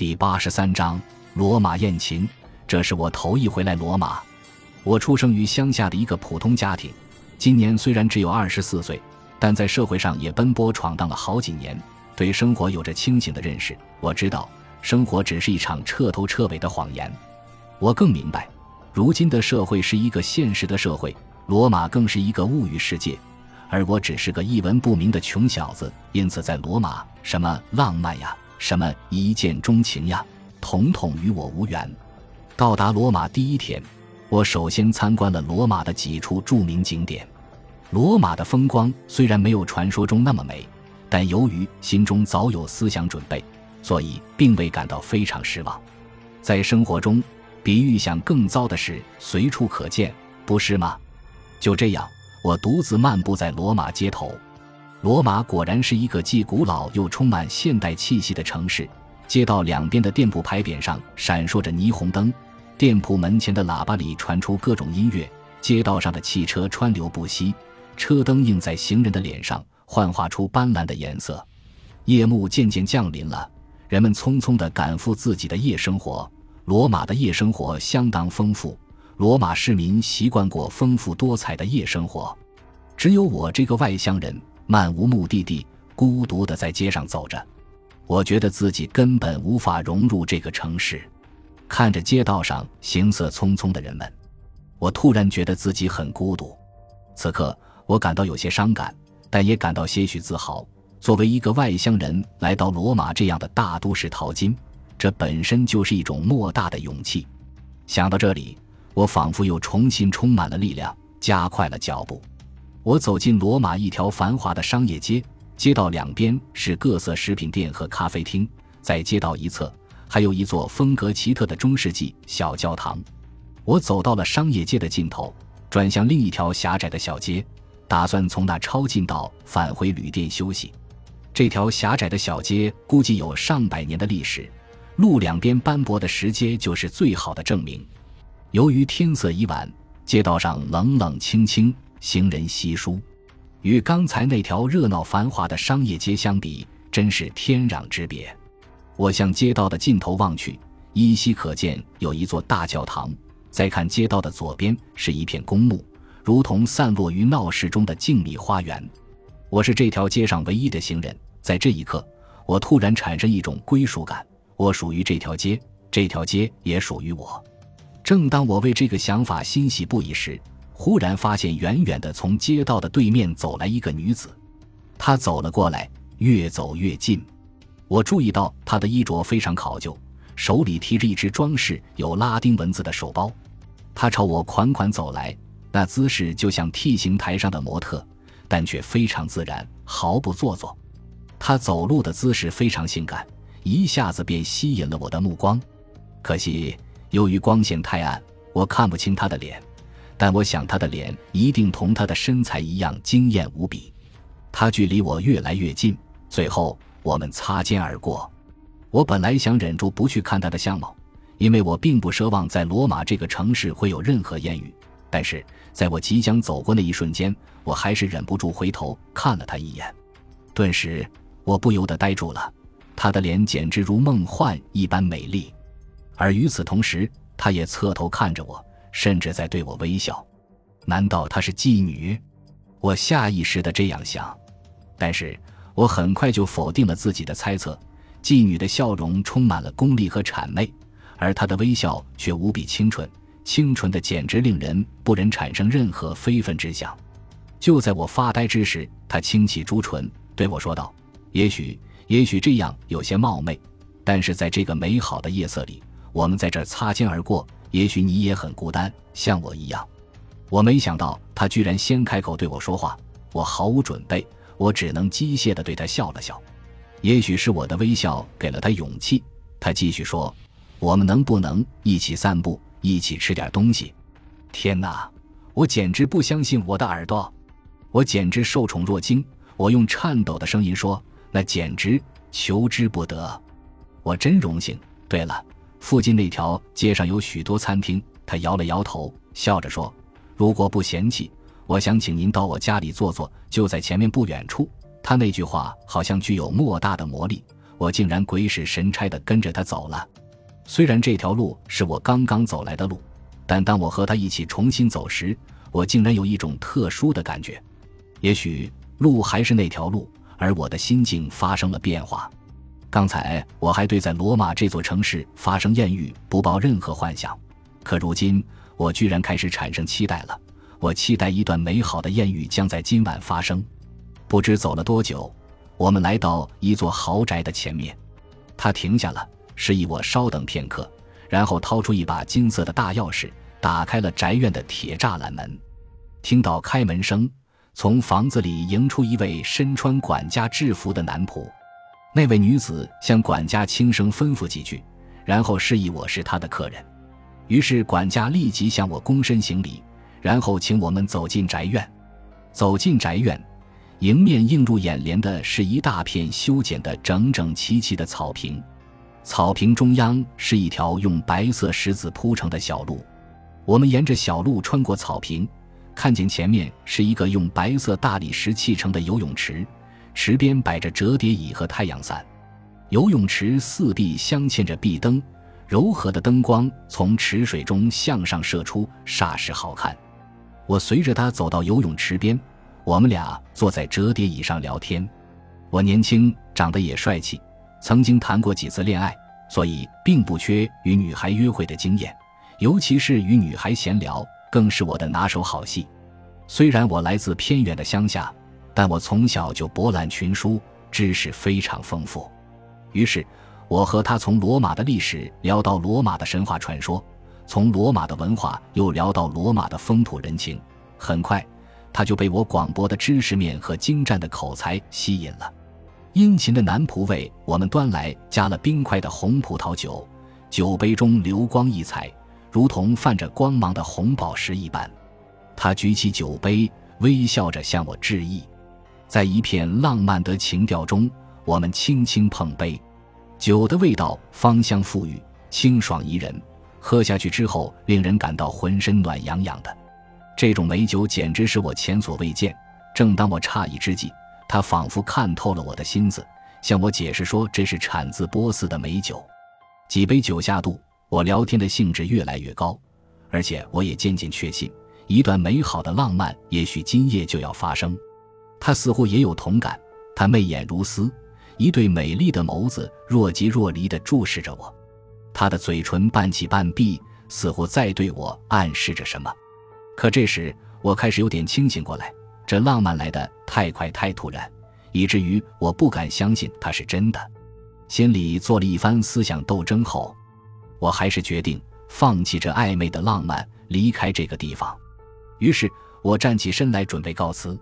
第八十三章罗马艳琴。这是我头一回来罗马。我出生于乡下的一个普通家庭，今年虽然只有二十四岁，但在社会上也奔波闯荡了好几年，对生活有着清醒的认识。我知道，生活只是一场彻头彻尾的谎言。我更明白，如今的社会是一个现实的社会，罗马更是一个物欲世界，而我只是个一文不名的穷小子。因此，在罗马，什么浪漫呀，什么一见钟情呀，统统与我无缘。到达罗马第一天。我首先参观了罗马的几处著名景点。罗马的风光虽然没有传说中那么美，但由于心中早有思想准备，所以并未感到非常失望。在生活中，比预想更糟的事随处可见，不是吗？就这样，我独自漫步在罗马街头。罗马果然是一个既古老又充满现代气息的城市。街道两边的店铺牌匾上闪烁着霓虹灯。店铺门前的喇叭里传出各种音乐，街道上的汽车川流不息，车灯映在行人的脸上，幻化出斑斓的颜色。夜幕渐渐降临了，人们匆匆地赶赴自己的夜生活。罗马的夜生活相当丰富，罗马市民习惯过丰富多彩的夜生活。只有我这个外乡人，漫无目的地、孤独地在街上走着，我觉得自己根本无法融入这个城市。看着街道上行色匆匆的人们，我突然觉得自己很孤独。此刻，我感到有些伤感，但也感到些许自豪。作为一个外乡人来到罗马这样的大都市淘金，这本身就是一种莫大的勇气。想到这里，我仿佛又重新充满了力量，加快了脚步。我走进罗马一条繁华的商业街，街道两边是各色食品店和咖啡厅，在街道一侧。还有一座风格奇特的中世纪小教堂。我走到了商业街的尽头，转向另一条狭窄的小街，打算从那抄近道返回旅店休息。这条狭窄的小街估计有上百年的历史，路两边斑驳的石阶就是最好的证明。由于天色已晚，街道上冷冷清清，行人稀疏，与刚才那条热闹繁华的商业街相比，真是天壤之别。我向街道的尽头望去，依稀可见有一座大教堂。再看街道的左边，是一片公墓，如同散落于闹市中的静谧花园。我是这条街上唯一的行人，在这一刻，我突然产生一种归属感。我属于这条街，这条街也属于我。正当我为这个想法欣喜不已时，忽然发现远远的从街道的对面走来一个女子。她走了过来，越走越近。我注意到她的衣着非常考究，手里提着一只装饰有拉丁文字的手包。他朝我款款走来，那姿势就像 T 形台上的模特，但却非常自然，毫不做作。他走路的姿势非常性感，一下子便吸引了我的目光。可惜由于光线太暗，我看不清他的脸，但我想他的脸一定同他的身材一样惊艳无比。他距离我越来越近，最后。我们擦肩而过，我本来想忍住不去看他的相貌，因为我并不奢望在罗马这个城市会有任何艳遇。但是在我即将走过那一瞬间，我还是忍不住回头看了他一眼。顿时，我不由得呆住了。他的脸简直如梦幻一般美丽，而与此同时，他也侧头看着我，甚至在对我微笑。难道她是妓女？我下意识的这样想，但是。我很快就否定了自己的猜测，妓女的笑容充满了功利和谄媚，而她的微笑却无比清纯，清纯的简直令人不忍产生任何非分之想。就在我发呆之时，她轻启朱唇，对我说道：“也许，也许这样有些冒昧，但是在这个美好的夜色里，我们在这擦肩而过，也许你也很孤单，像我一样。”我没想到他居然先开口对我说话，我毫无准备。我只能机械地对他笑了笑，也许是我的微笑给了他勇气。他继续说：“我们能不能一起散步，一起吃点东西？”天哪！我简直不相信我的耳朵，我简直受宠若惊。我用颤抖的声音说：“那简直求之不得，我真荣幸。”对了，附近那条街上有许多餐厅。他摇了摇头，笑着说：“如果不嫌弃。”我想请您到我家里坐坐，就在前面不远处。他那句话好像具有莫大的魔力，我竟然鬼使神差地跟着他走了。虽然这条路是我刚刚走来的路，但当我和他一起重新走时，我竟然有一种特殊的感觉。也许路还是那条路，而我的心境发生了变化。刚才我还对在罗马这座城市发生艳遇不抱任何幻想，可如今我居然开始产生期待了。我期待一段美好的艳遇将在今晚发生。不知走了多久。我们来到一座豪宅的前面，他停下了，示意我稍等片刻，然后掏出一把金色的大钥匙，打开了宅院的铁栅栏门。听到开门声，从房子里迎出一位身穿管家制服的男仆。那位女子向管家轻声吩咐几句，然后示意我是她的客人。于是管家立即向我躬身行礼，然后请我们走进宅院。走进宅院。迎面映入眼帘的是一大片修剪的整整齐齐的草坪，草坪中央是一条用白色石子铺成的小路。我们沿着小路穿过草坪，看见前面是一个用白色大理石砌成的游泳池，池边摆着折叠椅和太阳伞。游泳池四壁镶嵌着壁灯，柔和的灯光从池水中向上射出，煞是好看。我随着他走到游泳池边。我们俩坐在折叠椅上聊天，我年轻，长得也帅气，曾经谈过几次恋爱，所以并不缺与女孩约会的经验，尤其是与女孩闲聊，更是我的拿手好戏。虽然我来自偏远的乡下，但我从小就博览群书，知识非常丰富。于是，我和他从罗马的历史聊到罗马的神话传说，从罗马的文化又聊到罗马的风土人情，很快。他就被我广博的知识面和精湛的口才吸引了。殷勤的男仆为我们端来加了冰块的红葡萄酒，酒杯中流光溢彩，如同泛着光芒的红宝石一般。他举起酒杯，微笑着向我致意。在一片浪漫的情调中，我们轻轻碰杯，酒的味道芳香馥郁，清爽宜人，喝下去之后令人感到浑身暖洋洋的。这种美酒简直是我前所未见。正当我诧异之际，他仿佛看透了我的心思，向我解释说这是产自波斯的美酒。几杯酒下肚，我聊天的兴致越来越高，而且我也渐渐确信，一段美好的浪漫也许今夜就要发生。他似乎也有同感，他媚眼如丝，一对美丽的眸子若即若离地注视着我，他的嘴唇半起半闭，似乎在对我暗示着什么。可这时，我开始有点清醒过来。这浪漫来的太快太突然，以至于我不敢相信它是真的。心里做了一番思想斗争后，我还是决定放弃这暧昧的浪漫，离开这个地方。于是，我站起身来准备告辞。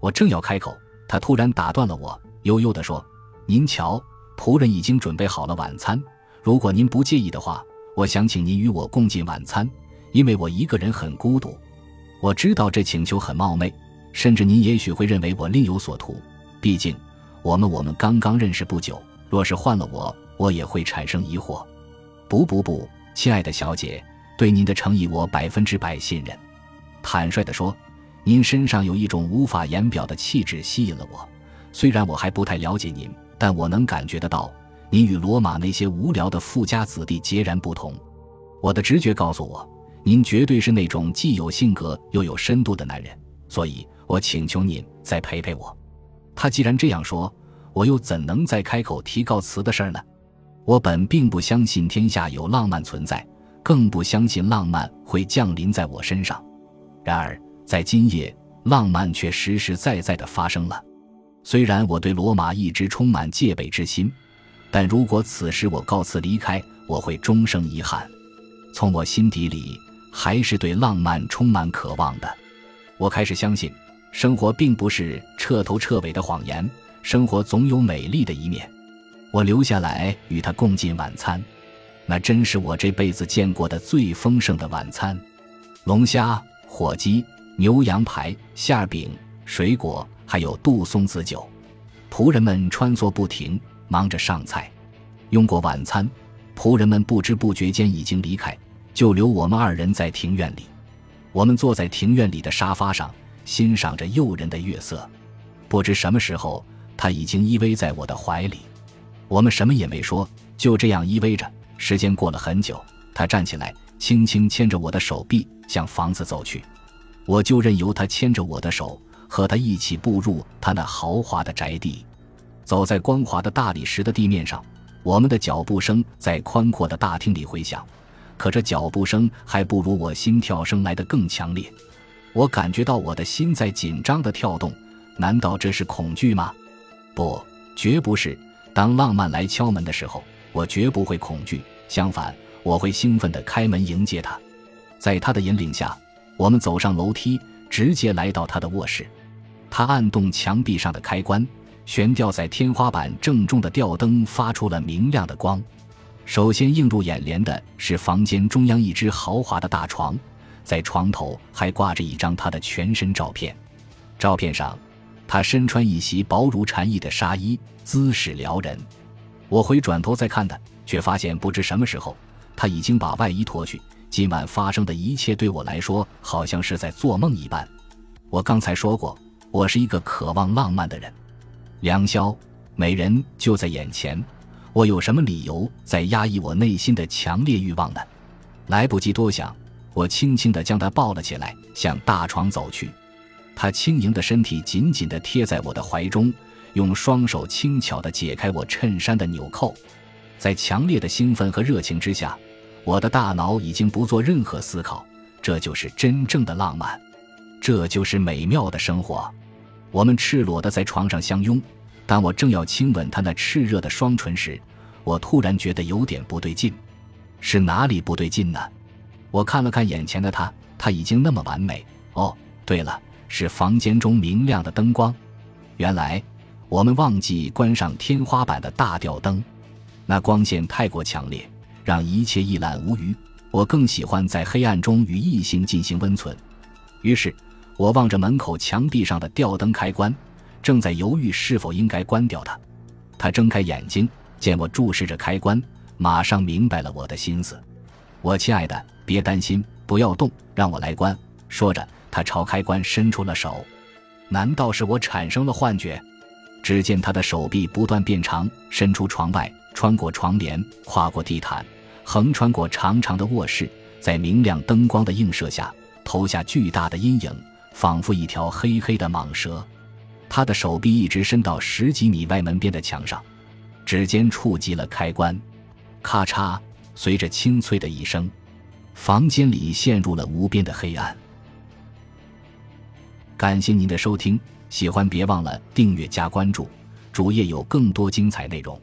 我正要开口，他突然打断了我，悠悠地说：“您瞧，仆人已经准备好了晚餐。如果您不介意的话，我想请您与我共进晚餐，因为我一个人很孤独。”我知道这请求很冒昧，甚至您也许会认为我另有所图。毕竟，我们我们刚刚认识不久，若是换了我，我也会产生疑惑。不不不，亲爱的小姐，对您的诚意我百分之百信任。坦率地说，您身上有一种无法言表的气质吸引了我。虽然我还不太了解您，但我能感觉得到，您与罗马那些无聊的富家子弟截然不同。我的直觉告诉我。您绝对是那种既有性格又有深度的男人，所以我请求您再陪陪我。他既然这样说，我又怎能再开口提告辞的事儿呢？我本并不相信天下有浪漫存在，更不相信浪漫会降临在我身上。然而，在今夜，浪漫却实实在在地发生了。虽然我对罗马一直充满戒备之心，但如果此时我告辞离开，我会终生遗憾。从我心底里。还是对浪漫充满渴望的。我开始相信，生活并不是彻头彻尾的谎言，生活总有美丽的一面。我留下来与他共进晚餐，那真是我这辈子见过的最丰盛的晚餐：龙虾、火鸡、牛羊排、馅饼、水果，还有杜松子酒。仆人们穿梭不停，忙着上菜。用过晚餐，仆人们不知不觉间已经离开。就留我们二人在庭院里，我们坐在庭院里的沙发上，欣赏着诱人的月色。不知什么时候，他已经依偎在我的怀里。我们什么也没说，就这样依偎着。时间过了很久，他站起来，轻轻牵着我的手臂向房子走去。我就任由他牵着我的手，和他一起步入他那豪华的宅地。走在光滑的大理石的地面上，我们的脚步声在宽阔的大厅里回响。可这脚步声还不如我心跳声来得更强烈。我感觉到我的心在紧张地跳动。难道这是恐惧吗？不，绝不是。当浪漫来敲门的时候，我绝不会恐惧，相反，我会兴奋地开门迎接他。在他的引领下，我们走上楼梯，直接来到他的卧室。他按动墙壁上的开关，悬吊在天花板正中的吊灯发出了明亮的光。首先映入眼帘的是房间中央一只豪华的大床，在床头还挂着一张他的全身照片。照片上。他身穿一袭薄如蝉翼的纱衣，姿势撩人。我回转头再看他，却发现不知什么时候，他已经把外衣脱去。今晚发生的一切对我来说，好像是在做梦一般。我刚才说过，我是一个渴望浪漫的人。良宵，美人就在眼前，我有什么理由在压抑我内心的强烈欲望呢？来不及多想，我轻轻地将她抱了起来，向大床走去。她轻盈的身体紧紧地贴在我的怀中，用双手轻巧地解开我衬衫的纽扣。在强烈的兴奋和热情之下，我的大脑已经不做任何思考。这就是真正的浪漫，这就是美妙的生活。我们赤裸地在床上相拥。当我正要亲吻他那炽热的双唇时，我突然觉得有点不对劲。是哪里不对劲呢？我看了看眼前的他，他已经那么完美。哦，对了。是房间中明亮的灯光，原来我们忘记关上天花板的大吊灯，那光线太过强烈，让一切一览无余。我更喜欢在黑暗中与异性进行温存，于是我望着门口墙壁上的吊灯开关，正在犹豫是否应该关掉它。他睁开眼睛，见我注视着开关，马上明白了我的心思。我亲爱的，别担心，不要动，让我来关。说着。他朝开关伸出了手，难道是我产生了幻觉？只见他的手臂不断变长，伸出床外，穿过窗帘，跨过地毯，横穿过长长的卧室，在明亮灯光的映射下，投下巨大的阴影，仿佛一条黑黑的蟒蛇。他的手臂一直伸到十几米外门边的墙上，指尖触及了开关，咔嚓！随着清脆的一声，房间里陷入了无边的黑暗。感谢您的收听，喜欢别忘了订阅加关注，主页有更多精彩内容。